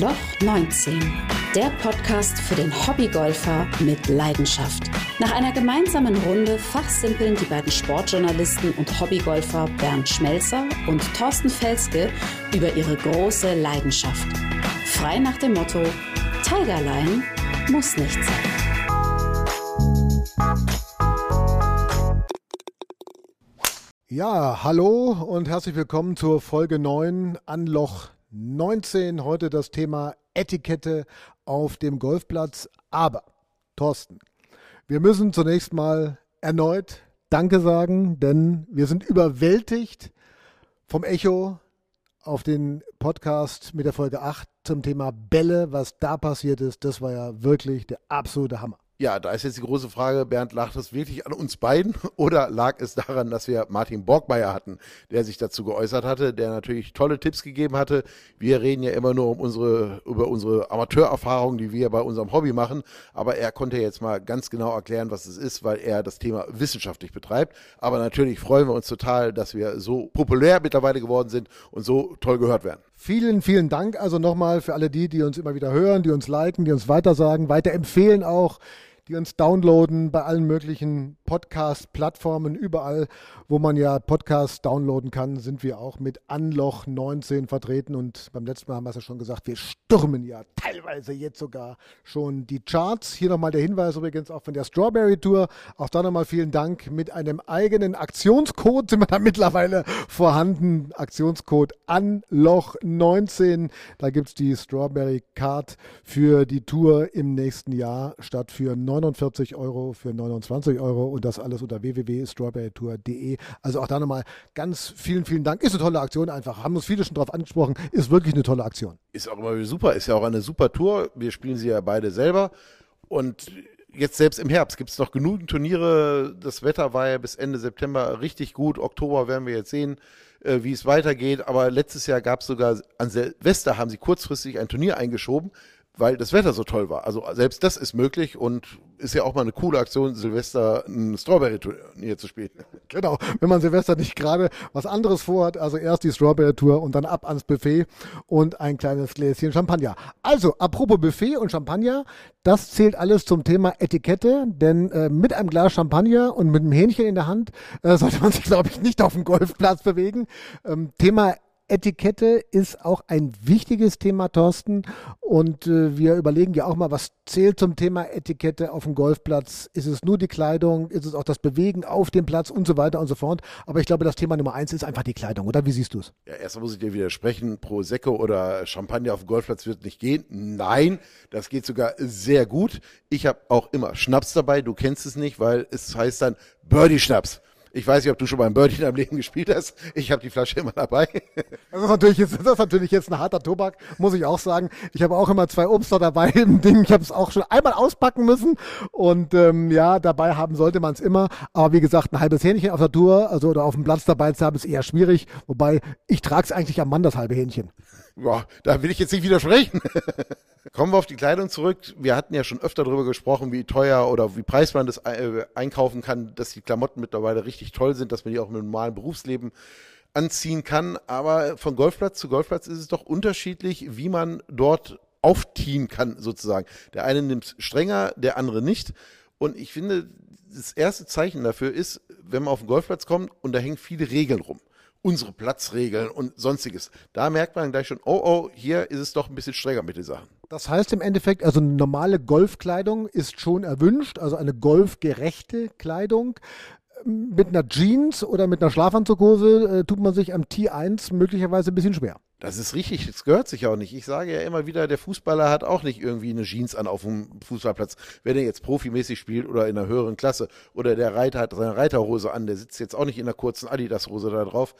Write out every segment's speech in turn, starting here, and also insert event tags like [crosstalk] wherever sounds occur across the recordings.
Loch 19, der Podcast für den Hobbygolfer mit Leidenschaft. Nach einer gemeinsamen Runde fachsimpeln die beiden Sportjournalisten und Hobbygolfer Bernd Schmelzer und Thorsten Felske über ihre große Leidenschaft. Frei nach dem Motto: Tigerline muss nicht sein. Ja, hallo und herzlich willkommen zur Folge 9 an Loch 19. Heute das Thema Etikette auf dem Golfplatz. Aber, Thorsten, wir müssen zunächst mal erneut Danke sagen, denn wir sind überwältigt vom Echo auf den Podcast mit der Folge 8 zum Thema Bälle. Was da passiert ist, das war ja wirklich der absolute Hammer. Ja, da ist jetzt die große Frage, Bernd, lag das wirklich an uns beiden [laughs] oder lag es daran, dass wir Martin Borgmeier hatten, der sich dazu geäußert hatte, der natürlich tolle Tipps gegeben hatte. Wir reden ja immer nur um unsere, über unsere Amateurerfahrungen, die wir bei unserem Hobby machen, aber er konnte jetzt mal ganz genau erklären, was es ist, weil er das Thema wissenschaftlich betreibt. Aber natürlich freuen wir uns total, dass wir so populär mittlerweile geworden sind und so toll gehört werden. Vielen, vielen Dank also nochmal für alle die, die uns immer wieder hören, die uns liken, die uns weitersagen, weiterempfehlen auch die uns downloaden bei allen möglichen Podcast-Plattformen. Überall, wo man ja Podcasts downloaden kann, sind wir auch mit Anloch 19 vertreten. Und beim letzten Mal haben wir es ja schon gesagt, wir stürmen ja teilweise jetzt sogar schon die Charts. Hier nochmal der Hinweis übrigens auch von der Strawberry Tour. Auch da nochmal vielen Dank. Mit einem eigenen Aktionscode sind wir da mittlerweile vorhanden. Aktionscode Anloch 19. Da gibt es die Strawberry Card für die Tour im nächsten Jahr statt für 9 49 Euro für 29 Euro und das alles unter www.strawberrytour.de. Also auch da nochmal ganz vielen, vielen Dank. Ist eine tolle Aktion einfach. Haben uns viele schon drauf angesprochen. Ist wirklich eine tolle Aktion. Ist auch immer super. Ist ja auch eine super Tour. Wir spielen sie ja beide selber und jetzt selbst im Herbst gibt es noch genügend Turniere. Das Wetter war ja bis Ende September richtig gut. Oktober werden wir jetzt sehen, äh, wie es weitergeht. Aber letztes Jahr gab es sogar an Silvester haben sie kurzfristig ein Turnier eingeschoben weil das Wetter so toll war. Also selbst das ist möglich und ist ja auch mal eine coole Aktion, Silvester ein Strawberry-Turnier zu spielen. [laughs] Genau, wenn man Silvester nicht gerade was anderes vorhat, also erst die Strawberry-Tour und dann ab ans Buffet und ein kleines Gläschen Champagner. Also, apropos Buffet und Champagner, das zählt alles zum Thema Etikette, denn äh, mit einem Glas Champagner und mit einem Hähnchen in der Hand äh, [laughs] sollte man sich, glaube ich, nicht auf dem Golfplatz bewegen. Ähm, Thema Etikette ist auch ein wichtiges Thema, Thorsten. Und äh, wir überlegen ja auch mal, was zählt zum Thema Etikette auf dem Golfplatz? Ist es nur die Kleidung? Ist es auch das Bewegen auf dem Platz und so weiter und so fort? Aber ich glaube, das Thema Nummer eins ist einfach die Kleidung, oder? Wie siehst du es? Ja, erstmal muss ich dir widersprechen. Prosecco oder Champagner auf dem Golfplatz wird nicht gehen. Nein, das geht sogar sehr gut. Ich habe auch immer Schnaps dabei. Du kennst es nicht, weil es heißt dann Birdie-Schnaps. Ich weiß nicht, ob du schon mal ein Birdie in deinem Leben gespielt hast. Ich habe die Flasche immer dabei. [laughs] Das ist, natürlich jetzt, das ist natürlich jetzt ein harter Tobak, muss ich auch sagen. Ich habe auch immer zwei Obster dabei [laughs] im Ding. Ich habe es auch schon einmal auspacken müssen. Und ähm, ja, dabei haben sollte man es immer. Aber wie gesagt, ein halbes Hähnchen auf der Tour, also oder auf dem Platz dabei zu haben, ist eher schwierig. Wobei ich trage es eigentlich am Mann, das halbe Hähnchen. Ja, da will ich jetzt nicht widersprechen. [laughs] Kommen wir auf die Kleidung zurück. Wir hatten ja schon öfter darüber gesprochen, wie teuer oder wie preis man das äh, einkaufen kann, dass die Klamotten mittlerweile richtig toll sind, dass man die auch im normalen Berufsleben anziehen kann. Aber von Golfplatz zu Golfplatz ist es doch unterschiedlich, wie man dort aufziehen kann, sozusagen. Der eine nimmt es strenger, der andere nicht. Und ich finde, das erste Zeichen dafür ist, wenn man auf den Golfplatz kommt und da hängen viele Regeln rum unsere Platzregeln und sonstiges. Da merkt man gleich schon, oh, oh, hier ist es doch ein bisschen strenger mit den Sachen. Das heißt im Endeffekt, also normale Golfkleidung ist schon erwünscht, also eine golfgerechte Kleidung. Mit einer Jeans oder mit einer Schlafanzughose äh, tut man sich am T1 möglicherweise ein bisschen schwer. Das ist richtig, das gehört sich auch nicht. Ich sage ja immer wieder, der Fußballer hat auch nicht irgendwie eine Jeans an auf dem Fußballplatz. Wenn er jetzt profimäßig spielt oder in einer höheren Klasse oder der Reiter hat seine Reiterhose an, der sitzt jetzt auch nicht in einer kurzen Adidas-Hose da drauf.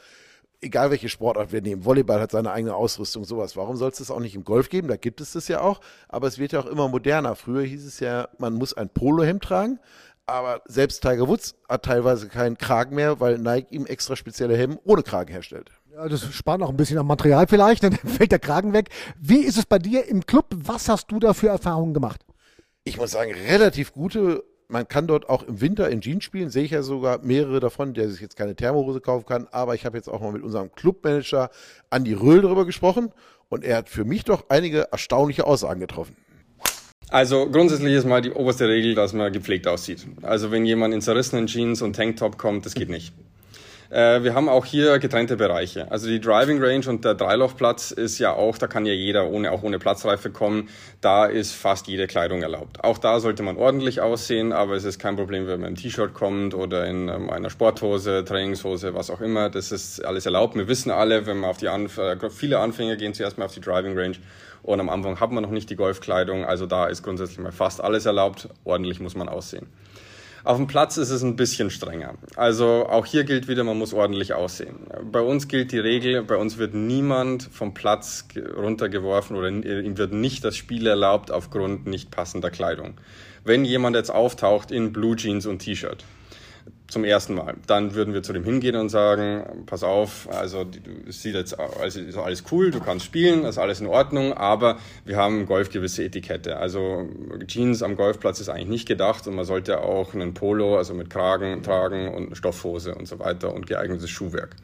Egal welche Sportart wir nehmen, Volleyball hat seine eigene Ausrüstung, sowas. Warum soll es das auch nicht im Golf geben? Da gibt es das ja auch, aber es wird ja auch immer moderner. Früher hieß es ja, man muss ein Polohemd tragen, aber selbst Tiger Woods hat teilweise keinen Kragen mehr, weil Nike ihm extra spezielle Hemden ohne Kragen herstellt. Ja, das spart auch ein bisschen am Material vielleicht, dann [laughs] fällt der Kragen weg. Wie ist es bei dir im Club? Was hast du da für Erfahrungen gemacht? Ich muss sagen, relativ gute. Man kann dort auch im Winter in Jeans spielen, sehe ich ja sogar mehrere davon, der sich jetzt keine Thermohose kaufen kann. Aber ich habe jetzt auch mal mit unserem Clubmanager Andi Röhl darüber gesprochen und er hat für mich doch einige erstaunliche Aussagen getroffen. Also grundsätzlich ist mal die oberste Regel, dass man gepflegt aussieht. Also wenn jemand in zerrissenen Jeans und Tanktop kommt, das geht nicht. Äh, wir haben auch hier getrennte Bereiche. Also die Driving Range und der Dreilochplatz ist ja auch, da kann ja jeder ohne, auch ohne Platzreife kommen. Da ist fast jede Kleidung erlaubt. Auch da sollte man ordentlich aussehen, aber es ist kein Problem, wenn man im T-Shirt kommt oder in ähm, einer Sporthose, Trainingshose, was auch immer. Das ist alles erlaubt. Wir wissen alle, wenn man auf die Anf äh, viele Anfänger gehen zuerst mal auf die Driving Range und am Anfang hat man noch nicht die Golfkleidung. Also da ist grundsätzlich mal fast alles erlaubt. Ordentlich muss man aussehen. Auf dem Platz ist es ein bisschen strenger. Also auch hier gilt wieder, man muss ordentlich aussehen. Bei uns gilt die Regel, bei uns wird niemand vom Platz runtergeworfen oder ihm wird nicht das Spiel erlaubt aufgrund nicht passender Kleidung. Wenn jemand jetzt auftaucht in Blue Jeans und T-Shirt, zum ersten Mal. Dann würden wir zu dem hingehen und sagen, pass auf, also du sieht jetzt also ist alles cool, du kannst spielen, ist alles in Ordnung, aber wir haben Golf gewisse Etikette. Also Jeans am Golfplatz ist eigentlich nicht gedacht und man sollte auch einen Polo, also mit Kragen tragen und Stoffhose und so weiter und geeignetes Schuhwerk.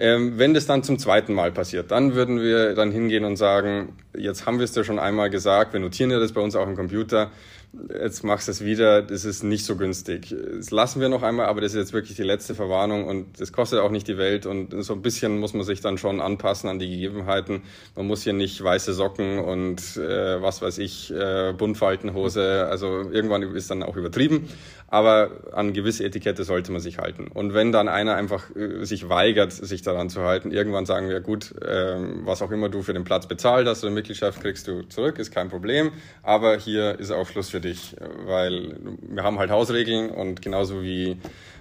Ähm, wenn das dann zum zweiten Mal passiert, dann würden wir dann hingehen und sagen, jetzt haben wir es dir schon einmal gesagt, wir notieren ja das bei uns auch im Computer, jetzt machst du es wieder, das ist nicht so günstig. Das lassen wir noch einmal, aber das ist jetzt wirklich die letzte Verwarnung und das kostet auch nicht die Welt und so ein bisschen muss man sich dann schon anpassen an die Gegebenheiten. Man muss hier nicht weiße Socken und äh, was weiß ich, äh, Buntfaltenhose, also irgendwann ist dann auch übertrieben, aber an gewisse Etikette sollte man sich halten. Und wenn dann einer einfach äh, sich weigert, sich daran zu halten, irgendwann sagen wir, gut, äh, was auch immer du für den Platz bezahlt hast oder Mitgliedschaft kriegst du zurück, ist kein Problem, aber hier ist auch Schluss für dich, weil wir haben halt Hausregeln und genauso wie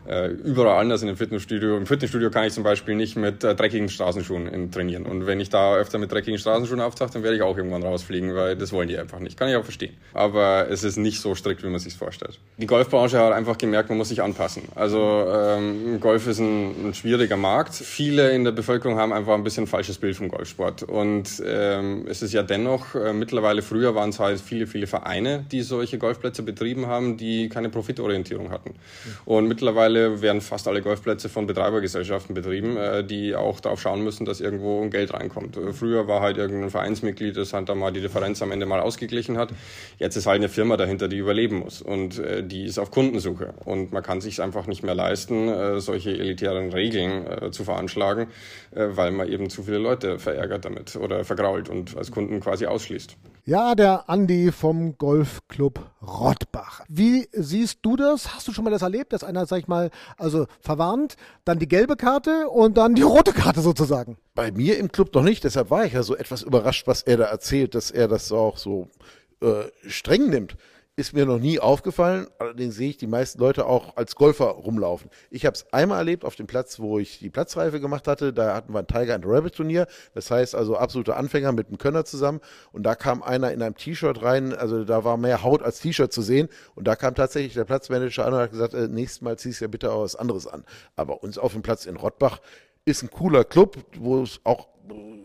äh, überall anders in dem Fitnessstudio. Im Fitnessstudio kann ich zum Beispiel nicht mit äh, dreckigen Straßenschuhen in, trainieren. Und wenn ich da öfter mit dreckigen Straßenschuhen auftauche, dann werde ich auch irgendwann rausfliegen, weil das wollen die einfach nicht. Kann ich auch verstehen. Aber es ist nicht so strikt, wie man sich vorstellt. Die Golfbranche hat einfach gemerkt, man muss sich anpassen. Also ähm, Golf ist ein, ein schwieriger Markt. Viele in der Bevölkerung haben einfach ein bisschen ein falsches Bild vom Golfsport. Und ähm, es ist ja dennoch, äh, mittlerweile früher waren es halt viele, viele Vereine, die solche Golfplätze betrieben haben, die keine Profitorientierung hatten. Und mittlerweile mittlerweile werden fast alle Golfplätze von Betreibergesellschaften betrieben, äh, die auch darauf schauen müssen, dass irgendwo Geld reinkommt. Äh, früher war halt irgendein Vereinsmitglied, das halt da mal die Differenz am Ende mal ausgeglichen hat. Jetzt ist halt eine Firma dahinter, die überleben muss und äh, die ist auf Kundensuche. Und man kann sich einfach nicht mehr leisten, solche elitären Regeln zu veranschlagen, weil man eben zu viele Leute verärgert damit oder vergrault und als Kunden quasi ausschließt. Ja, der Andi vom Golfclub Rottbach. Wie siehst du das? Hast du schon mal das erlebt, dass einer, sag ich mal, also verwarnt, dann die gelbe Karte und dann die rote Karte sozusagen? Bei mir im Club noch nicht, deshalb war ich ja so etwas überrascht, was er da erzählt, dass er das auch so äh, streng nimmt ist mir noch nie aufgefallen. Allerdings sehe ich die meisten Leute auch als Golfer rumlaufen. Ich habe es einmal erlebt auf dem Platz, wo ich die Platzreife gemacht hatte. Da hatten wir ein Tiger and Rabbit Turnier. Das heißt also absolute Anfänger mit einem Könner zusammen. Und da kam einer in einem T-Shirt rein. Also da war mehr Haut als T-Shirt zu sehen. Und da kam tatsächlich der Platzmanager an und hat gesagt, äh, nächstes Mal ziehst du ja bitte auch was anderes an. Aber uns auf dem Platz in Rottbach ist ein cooler Club, wo es auch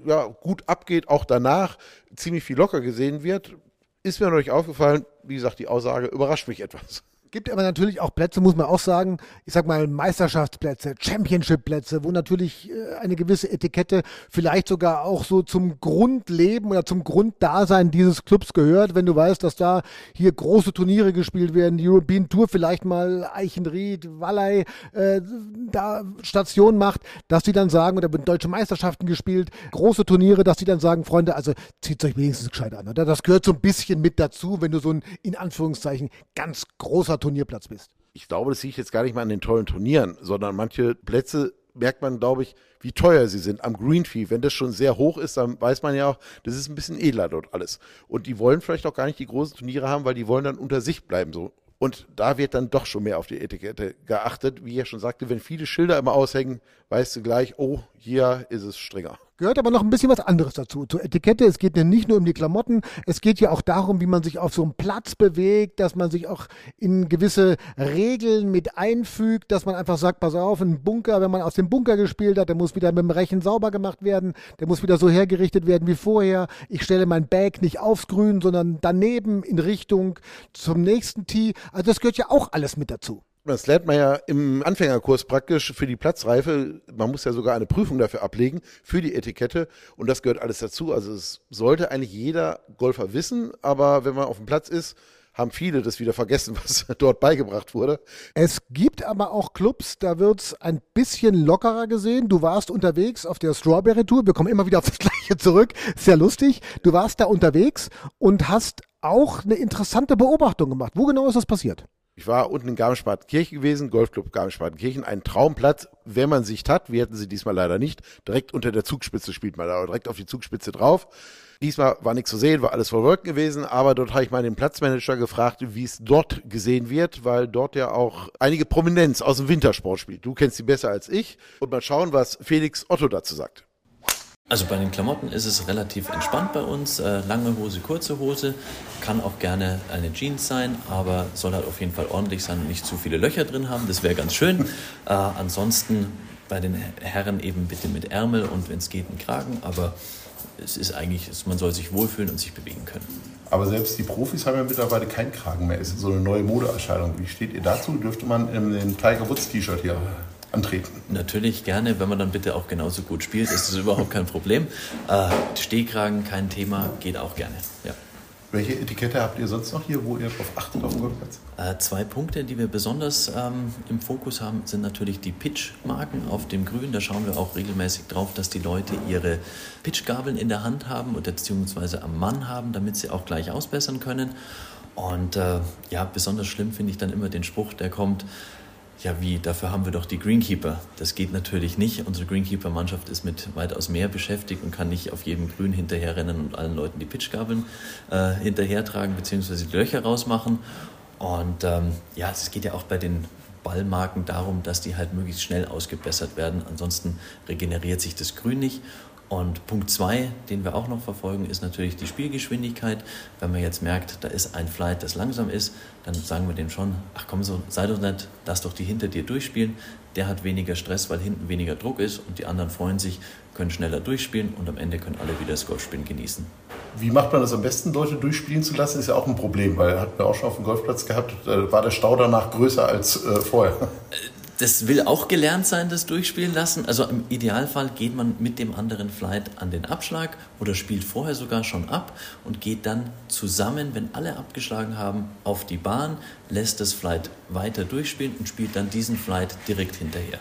ja, gut abgeht, auch danach ziemlich viel locker gesehen wird. Ist mir nicht aufgefallen. Wie gesagt, die Aussage überrascht mich etwas. Gibt aber natürlich auch Plätze, muss man auch sagen, ich sag mal Meisterschaftsplätze, Championship-Plätze, wo natürlich äh, eine gewisse Etikette vielleicht sogar auch so zum Grundleben oder zum Grunddasein dieses Clubs gehört, wenn du weißt, dass da hier große Turniere gespielt werden, die European Tour vielleicht mal Eichenried, Wallei äh, da Station macht, dass die dann sagen, oder deutsche Meisterschaften gespielt, große Turniere, dass die dann sagen, Freunde, also zieht euch wenigstens gescheit an. Oder? Das gehört so ein bisschen mit dazu, wenn du so ein in Anführungszeichen ganz großer Turnierplatz bist. Ich glaube, das sehe ich jetzt gar nicht mal an den tollen Turnieren, sondern manche Plätze merkt man, glaube ich, wie teuer sie sind. Am Greenfee, wenn das schon sehr hoch ist, dann weiß man ja auch, das ist ein bisschen edler dort alles. Und die wollen vielleicht auch gar nicht die großen Turniere haben, weil die wollen dann unter sich bleiben, so. Und da wird dann doch schon mehr auf die Etikette geachtet. Wie er schon sagte, wenn viele Schilder immer aushängen, weißt du gleich, oh, hier ist es strenger. Gehört aber noch ein bisschen was anderes dazu. Zur Etikette, es geht ja nicht nur um die Klamotten, es geht ja auch darum, wie man sich auf so einem Platz bewegt, dass man sich auch in gewisse Regeln mit einfügt, dass man einfach sagt, pass auf, ein Bunker, wenn man aus dem Bunker gespielt hat, der muss wieder mit dem Rechen sauber gemacht werden, der muss wieder so hergerichtet werden wie vorher. Ich stelle mein Bag nicht aufs Grün, sondern daneben in Richtung zum nächsten Tee. Also das gehört ja auch alles mit dazu. Das lernt man ja im Anfängerkurs praktisch für die Platzreife. Man muss ja sogar eine Prüfung dafür ablegen, für die Etikette. Und das gehört alles dazu. Also es sollte eigentlich jeder Golfer wissen. Aber wenn man auf dem Platz ist, haben viele das wieder vergessen, [laughs] was dort beigebracht wurde. Es gibt aber auch Clubs, da wird es ein bisschen lockerer gesehen. Du warst unterwegs auf der Strawberry Tour. Wir kommen immer wieder auf das [laughs] Gleiche zurück. Sehr lustig. Du warst da unterwegs und hast auch eine interessante Beobachtung gemacht. Wo genau ist das passiert? Ich war unten in Garmisch-Partenkirchen gewesen, Golfclub Garmisch-Partenkirchen, ein Traumplatz, wenn man Sicht hat. Wir hatten sie diesmal leider nicht. Direkt unter der Zugspitze spielt man da, direkt auf die Zugspitze drauf. Diesmal war nichts zu sehen, war alles voll Wolken gewesen, aber dort habe ich mal den Platzmanager gefragt, wie es dort gesehen wird, weil dort ja auch einige Prominenz aus dem Wintersport spielt. Du kennst sie besser als ich. Und mal schauen, was Felix Otto dazu sagt. Also bei den Klamotten ist es relativ entspannt bei uns. Äh, lange Hose, kurze Hose. Kann auch gerne eine Jeans sein, aber soll halt auf jeden Fall ordentlich sein und nicht zu viele Löcher drin haben. Das wäre ganz schön. [laughs] Äh, ansonsten bei den Herren eben bitte mit Ärmel und wenn es geht, einen Kragen. Aber es ist eigentlich, man soll sich wohlfühlen und sich bewegen können. Aber selbst die Profis haben ja mittlerweile keinen Kragen mehr. Es ist so eine neue Modeerscheinung. Wie steht ihr dazu? Dürfte man in den Tiger Woods T-Shirt hier antreten? Natürlich gerne, wenn man dann bitte auch genauso gut spielt, ist das überhaupt kein Problem. Äh, Stehkragen, kein Thema, geht auch gerne. Ja. Welche Etikette habt ihr sonst noch hier, wo ihr darauf achtet auf dem Golfplatz? Äh, zwei Punkte, die wir besonders ähm, im Fokus haben, sind natürlich die Pitch-Marken auf dem Grün. Da schauen wir auch regelmäßig drauf, dass die Leute ihre Pitchgabeln in der Hand haben oder beziehungsweise am Mann haben, damit sie auch gleich ausbessern können. Und äh, ja, besonders schlimm finde ich dann immer den Spruch, der kommt, ja wie, dafür haben wir doch die Greenkeeper. Das geht natürlich nicht. Unsere Greenkeeper-Mannschaft ist mit weitaus mehr beschäftigt und kann nicht auf jedem Grün hinterherrennen und allen Leuten die Pitchgabeln äh, hinterhertragen bzw. die Löcher rausmachen. Und ähm, ja, es geht ja auch bei den Ballmarken darum, dass die halt möglichst schnell ausgebessert werden. Ansonsten regeneriert sich das Grün nicht. Und Punkt zwei, den wir auch noch verfolgen, ist natürlich die Spielgeschwindigkeit. Wenn man jetzt merkt, da ist ein Flight, das langsam ist, dann sagen wir dem schon, ach komm so, sei doch nett, lass doch die hinter dir durchspielen. Der hat weniger Stress, weil hinten weniger Druck ist und die anderen freuen sich, können schneller durchspielen und am Ende können alle wieder das Golfspielen genießen. Wie macht man das am besten, Leute durchspielen zu lassen, ist ja auch ein Problem, weil hatten wir auch schon auf dem Golfplatz gehabt, da war der Stau danach größer als äh, vorher. Das will auch gelernt sein, das durchspielen lassen. Also im Idealfall geht man mit dem anderen Flight an den Abschlag oder spielt vorher sogar schon ab und geht dann zusammen, wenn alle abgeschlagen haben, auf die Bahn, lässt das Flight weiter durchspielen und spielt dann diesen Flight direkt hinterher.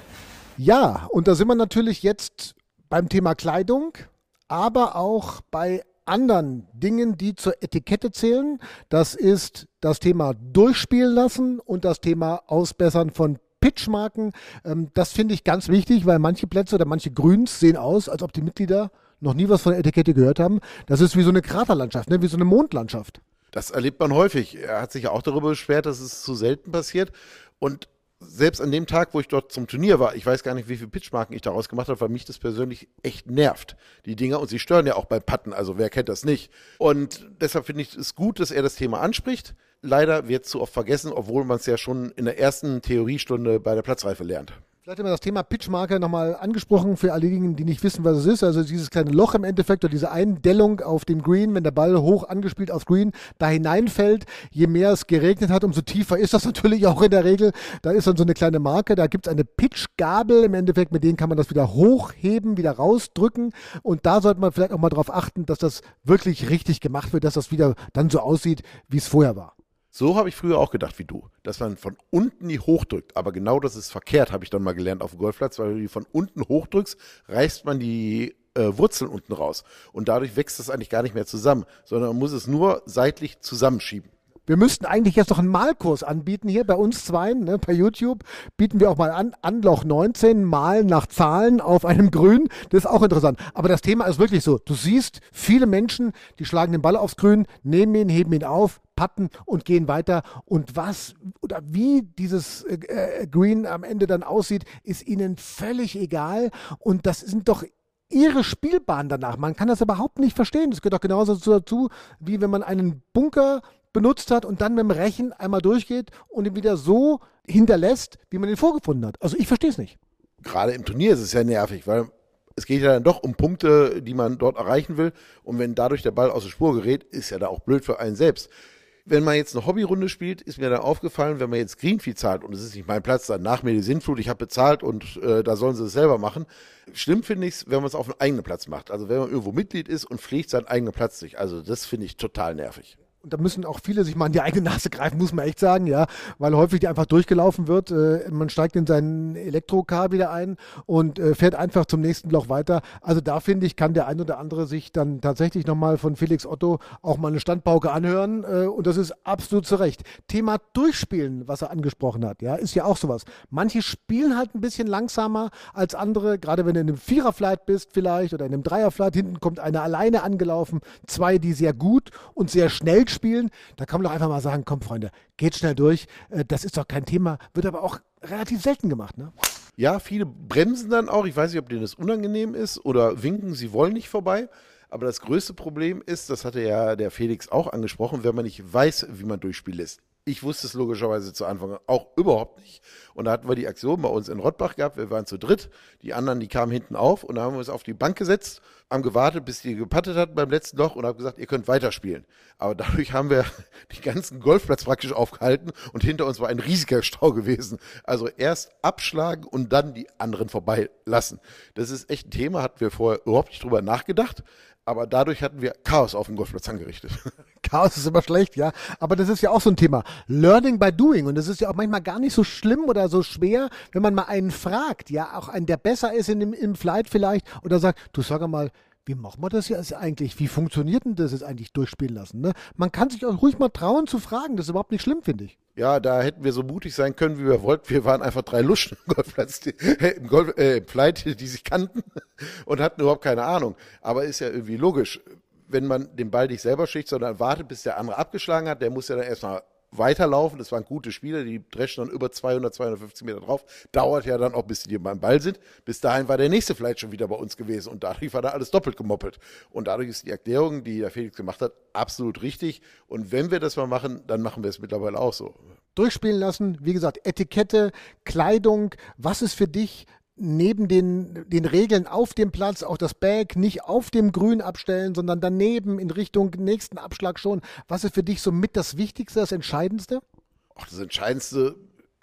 Ja, und da sind wir natürlich jetzt beim Thema Kleidung, aber auch bei anderen Dingen, die zur Etikette zählen. Das ist das Thema Durchspielen lassen und das Thema Ausbessern von Pitchmarken. Ähm, das finde ich ganz wichtig, weil manche Plätze oder manche Grüns sehen aus, als ob die Mitglieder noch nie was von der Etikette gehört haben. Das ist wie so eine Kraterlandschaft, ne? wie so eine Mondlandschaft. Das erlebt man häufig. Er hat sich auch darüber beschwert, dass es zu selten passiert. Und selbst an dem Tag, wo ich dort zum Turnier war, ich weiß gar nicht, wie viele Pitchmarken ich daraus gemacht habe, weil mich das persönlich echt nervt, die Dinger. Und sie stören ja auch beim Patten, also wer kennt das nicht. Und deshalb finde ich es gut, dass er das Thema anspricht. Leider wird zu oft vergessen, obwohl man es ja schon in der ersten Theoriestunde bei der Platzreife lernt. Vielleicht haben wir das Thema Pitchmarker nochmal angesprochen für alle diejenigen, die nicht wissen, was es ist. Also dieses kleine Loch im Endeffekt oder diese Eindellung auf dem Green, wenn der Ball hoch angespielt auf Green da hineinfällt. Je mehr es geregnet hat, umso tiefer ist das [laughs] natürlich auch in der Regel. Da ist dann so eine kleine Marke. Da gibt es eine Pitchgabel im Endeffekt, mit denen kann man das wieder hochheben, wieder rausdrücken. Und da sollte man vielleicht auch mal darauf achten, dass das wirklich richtig gemacht wird, dass das wieder dann so aussieht, wie es vorher war. So habe ich früher auch gedacht wie du, dass man von unten die hochdrückt. Aber genau das ist verkehrt, habe ich dann mal gelernt auf dem Golfplatz, weil du die von unten hochdrückst, reißt man die äh, Wurzeln unten raus. Und dadurch wächst das eigentlich gar nicht mehr zusammen, sondern man muss es nur seitlich zusammenschieben. Wir müssten eigentlich jetzt noch einen Malkurs anbieten hier bei uns zwei, ne, bei YouTube. Bieten wir auch mal an, Anloch 19, Malen nach Zahlen auf einem Grün. Das ist auch interessant. Aber das Thema ist wirklich so. Du siehst viele Menschen, die schlagen den Ball aufs Grün, nehmen ihn, heben ihn auf, patten und gehen weiter. Und was oder wie dieses äh, äh Green am Ende dann aussieht, ist ihnen völlig egal. Und das sind doch ihre Spielbahn danach. Man kann das überhaupt nicht verstehen. Das gehört doch genauso dazu, wie wenn man einen Bunker benutzt hat und dann mit dem Rechen einmal durchgeht und ihn wieder so hinterlässt, wie man ihn vorgefunden hat. Also ich verstehe es nicht. Gerade im Turnier ist es ja nervig, weil es geht ja dann doch um Punkte, die man dort erreichen will. Und wenn dadurch der Ball aus der Spur gerät, ist ja da auch blöd für einen selbst. wenn man jetzt eine Hobbyrunde spielt, ist mir dann aufgefallen, wenn man jetzt Greenfee zahlt und es ist nicht mein Platz, dann nach mir die Sintflut, ich habe bezahlt und äh, da sollen sie es selber machen. Schlimm finde ich es, wenn man es auf einem eigenen Platz macht. Also wenn man irgendwo Mitglied ist und pflegt seinen eigenen Platz nicht. Also das finde ich total nervig und da müssen auch viele sich mal in die eigene Nase greifen, muss man echt sagen, ja, weil häufig die einfach durchgelaufen wird. Äh, man steigt in seinen Elektrocar wieder ein und äh, fährt einfach zum nächsten Loch weiter. Also da finde ich, kann der ein oder andere sich dann tatsächlich nochmal von Felix Otto auch mal eine Standpauke anhören äh, und das ist absolut zu Recht. Thema Durchspielen, was er angesprochen hat, ja, ist ja auch sowas. Manche spielen halt ein bisschen langsamer als andere, gerade wenn du in einem Viererflight bist vielleicht oder in einem Dreierflight, hinten kommt einer alleine angelaufen, zwei, die sehr gut und sehr schnell spielen, da kann man doch einfach mal sagen, komm Freunde, geht schnell durch, äh, das ist doch kein Thema, wird aber auch relativ selten gemacht, ne? Ja, viele bremsen dann auch, ich weiß nicht, ob denen das unangenehm ist oder winken, sie wollen nicht vorbei. Aber das größte Problem ist, das hatte ja der Felix auch angesprochen, wenn man nicht weiß, wie man durchspielt lässt. Ich wusste es logischerweise zu Anfang auch überhaupt nicht. Und da hatten wir die Aktion bei uns in Rottbach gehabt. Wir waren zu dritt. Die anderen, die kamen hinten auf und da haben wir uns auf die Bank gesetzt, haben gewartet, bis die gepattet hatten beim letzten Loch und haben gesagt, ihr könnt weiterspielen. Aber dadurch haben wir [laughs] den ganzen Golfplatz praktisch aufgehalten und hinter uns war ein riesiger Stau gewesen. Also erst abschlagen und dann die anderen vorbeilassen. Das ist echt ein Thema, hatten wir vorher überhaupt nicht drüber nachgedacht. Aber dadurch hatten wir Chaos auf dem Golfplatz angerichtet. [laughs] Chaos ist immer schlecht, ja. Aber das ist ja auch so ein Thema. Learning by doing. Und das ist ja auch manchmal gar nicht so schlimm oder so schwer, wenn man mal einen fragt, ja, auch einen, der besser ist in dem, im Flight vielleicht, oder sagt, du sag mal, wie machen wir das jetzt eigentlich? Wie funktioniert denn das jetzt eigentlich durchspielen lassen? Ne? Man kann sich auch ruhig mal trauen zu fragen. Das ist überhaupt nicht schlimm, finde ich. Ja, da hätten wir so mutig sein können, wie wir wollten. Wir waren einfach drei Luschen im Golfplatz, äh, im, Golf, äh, im Flight, die sich kannten [laughs] und hatten überhaupt keine Ahnung. Aber ist ja irgendwie logisch. Wenn man den Ball nicht selber schickt, sondern wartet, bis der andere abgeschlagen hat, der muss ja dann erstmal weiterlaufen. Das waren gute Spieler, die dreschen dann über 200, 250 Meter drauf. Dauert ja dann auch, bis die beim Ball sind. Bis dahin war der nächste vielleicht schon wieder bei uns gewesen und dadurch war da alles doppelt gemoppelt. Und dadurch ist die Erklärung, die der Felix gemacht hat, absolut richtig. Und wenn wir das mal machen, dann machen wir es mittlerweile auch so. Durchspielen lassen, wie gesagt, Etikette, Kleidung, was ist für dich neben den, den Regeln auf dem Platz auch das Bag nicht auf dem Grün abstellen, sondern daneben in Richtung nächsten Abschlag schon. Was ist für dich so mit das Wichtigste, das Entscheidendste? Ach, das Entscheidendste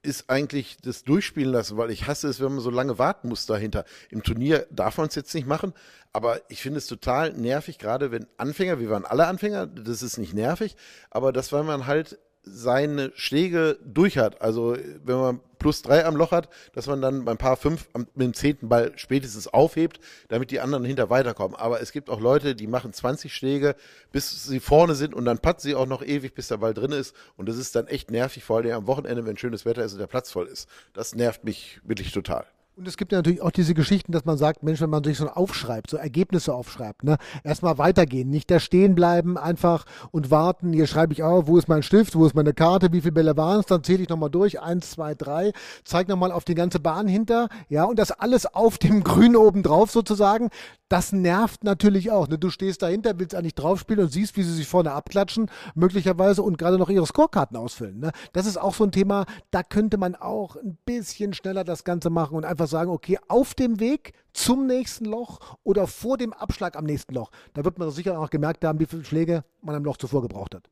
ist eigentlich das Durchspielen lassen, weil ich hasse es, wenn man so lange warten muss dahinter. Im Turnier darf man es jetzt nicht machen, aber ich finde es total nervig, gerade wenn Anfänger, wir waren alle Anfänger, das ist nicht nervig, aber das, weil man halt seine Schläge durch hat. Also wenn man plus drei am Loch hat, dass man dann beim Paar fünf mit dem zehnten Ball spätestens aufhebt, damit die anderen hinter weiterkommen. Aber es gibt auch Leute, die machen 20 Schläge, bis sie vorne sind und dann patten sie auch noch ewig, bis der Ball drin ist. Und das ist dann echt nervig, vor allem am Wochenende, wenn schönes Wetter ist und der Platz voll ist. Das nervt mich wirklich total. Und es gibt ja natürlich auch diese Geschichten, dass man sagt, Mensch, wenn man sich so aufschreibt, so Ergebnisse aufschreibt, ne, erstmal weitergehen, nicht da stehen bleiben einfach und warten. Hier schreibe ich auf, wo ist mein Stift, wo ist meine Karte, wie viele Bälle waren es, dann zähle ich nochmal durch, eins, zwei, drei, zeig nochmal auf die ganze Bahn hinter, ja, und das alles auf dem [laughs] Grün oben drauf sozusagen. Das nervt natürlich auch. Ne? Du stehst dahinter, willst eigentlich draufspielen und siehst, wie sie sich vorne abklatschen, möglicherweise und gerade noch ihre Scorekarten ausfüllen. Ne? Das ist auch so ein Thema, da könnte man auch ein bisschen schneller das Ganze machen und einfach sagen, okay, auf dem Weg zum nächsten Loch oder vor dem Abschlag am nächsten Loch. Da wird man sicher auch gemerkt haben, wie viele Schläge man am Loch zuvor gebraucht hat.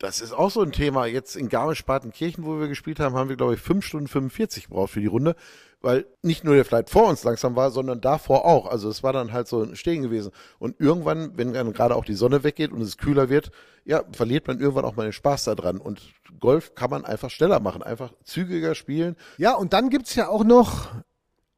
Das ist auch so ein Thema. Jetzt in Garmisch-Partenkirchen, wo wir gespielt haben, haben wir, glaube ich, 5 Stunden 45 gebraucht für die Runde, weil nicht nur der Flight vor uns langsam war, sondern davor auch. Also es war dann halt so ein Stehen gewesen. Und irgendwann, wenn dann gerade auch die Sonne weggeht und es kühler wird, ja, verliert man irgendwann auch mal den Spaß daran. Und Golf kann man einfach schneller machen, einfach zügiger spielen. Ja, und dann gibt's ja auch noch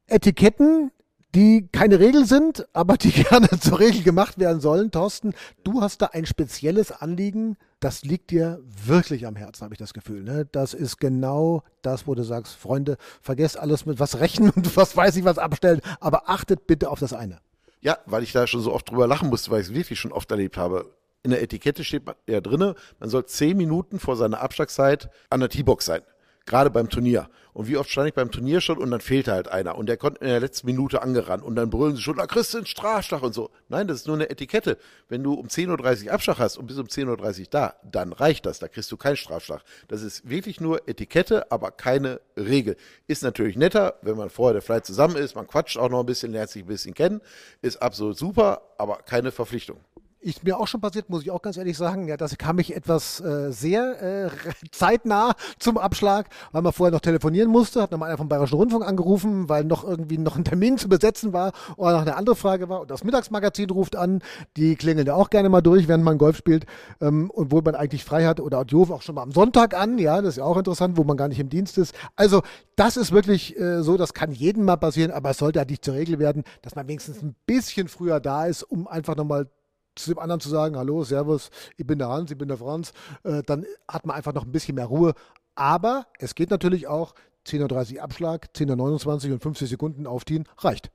Etiketten, die keine Regel sind, aber die [laughs] gerne zur Regel gemacht werden sollen. Thorsten, du hast da ein spezielles Anliegen, das liegt dir wirklich am Herzen, habe ich das Gefühl. Ne? Das ist genau das, wo du sagst, Freunde, vergesst alles mit was rechnen und was weiß ich was abstellen, aber achtet bitte auf das eine. Ja, weil ich da schon so oft drüber lachen musste, weil ich es wirklich schon oft erlebt habe. In der Etikette steht ja drinne, man soll zehn Minuten vor seiner Abschlagszeit an der T-Box sein gerade beim Turnier. Und wie oft stand ich beim Turnier schon und dann fehlte halt einer und der konnte in der letzten Minute angerannt und dann brüllen sie schon, du einen Strafschlag und so. Nein, das ist nur eine Etikette. Wenn du um 10.30 Uhr Abschlag hast und bis um 10.30 Uhr da, dann reicht das, da kriegst du keinen Strafschlag. Das ist wirklich nur Etikette, aber keine Regel. Ist natürlich netter, wenn man vorher der Flight zusammen ist, man quatscht auch noch ein bisschen, lernt sich ein bisschen kennen, ist absolut super, aber keine Verpflichtung. Ist mir auch schon passiert, muss ich auch ganz ehrlich sagen. Ja, das kam ich etwas äh, sehr äh, [laughs] zeitnah zum Abschlag, weil man vorher noch telefonieren musste. Hat nochmal einer vom Bayerischen Rundfunk angerufen, weil noch irgendwie noch ein Termin zu besetzen war oder noch eine andere Frage war. Und das Mittagsmagazin ruft an. Die klingeln ja auch gerne mal durch, während man Golf spielt. Ähm, und wo man eigentlich frei hat. Oder Audio auch schon mal am Sonntag an. Ja, das ist ja auch interessant, wo man gar nicht im Dienst ist. Also das ist wirklich äh, so, das kann jedem mal passieren, aber es sollte halt nicht zur Regel werden, dass man wenigstens ein bisschen früher da ist, um einfach nochmal zu dem anderen zu sagen, hallo, servus, ich bin der Hans, ich bin der Franz, äh, dann hat man einfach noch ein bisschen mehr Ruhe. Aber es geht natürlich auch 10.30 Uhr Abschlag, 10.29 Uhr und 50 Sekunden aufziehen, reicht.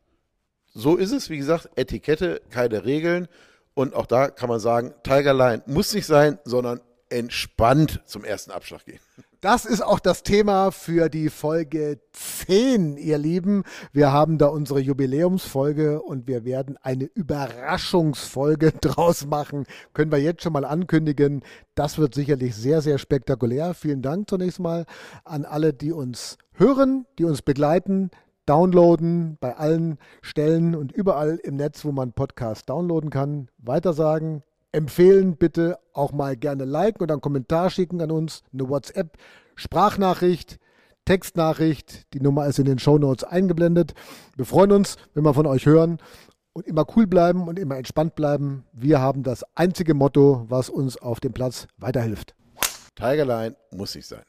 So ist es, wie gesagt, Etikette, keine Regeln. Und auch da kann man sagen, Tiger Line muss nicht sein, sondern entspannt zum ersten Abschlag gehen. Das ist auch das Thema für die Folge 10, ihr Lieben. Wir haben da unsere Jubiläumsfolge und wir werden eine Überraschungsfolge [laughs] draus machen. Können wir jetzt schon mal ankündigen. Das wird sicherlich sehr, sehr spektakulär. Vielen Dank zunächst mal an alle, die uns hören, die uns begleiten, downloaden bei allen Stellen und überall im Netz, wo man Podcast downloaden kann. Weitersagen, empfehlen, bitte auch mal gerne liken oder einen Kommentar schicken an uns, eine WhatsApp, Sprachnachricht, Textnachricht. Die Nummer ist in den Show Notes eingeblendet. Wir freuen uns, wenn wir von euch hören und immer cool bleiben und immer entspannt bleiben. Wir haben das einzige Motto, was uns auf dem Platz weiterhilft. Tigerline muss ich sein.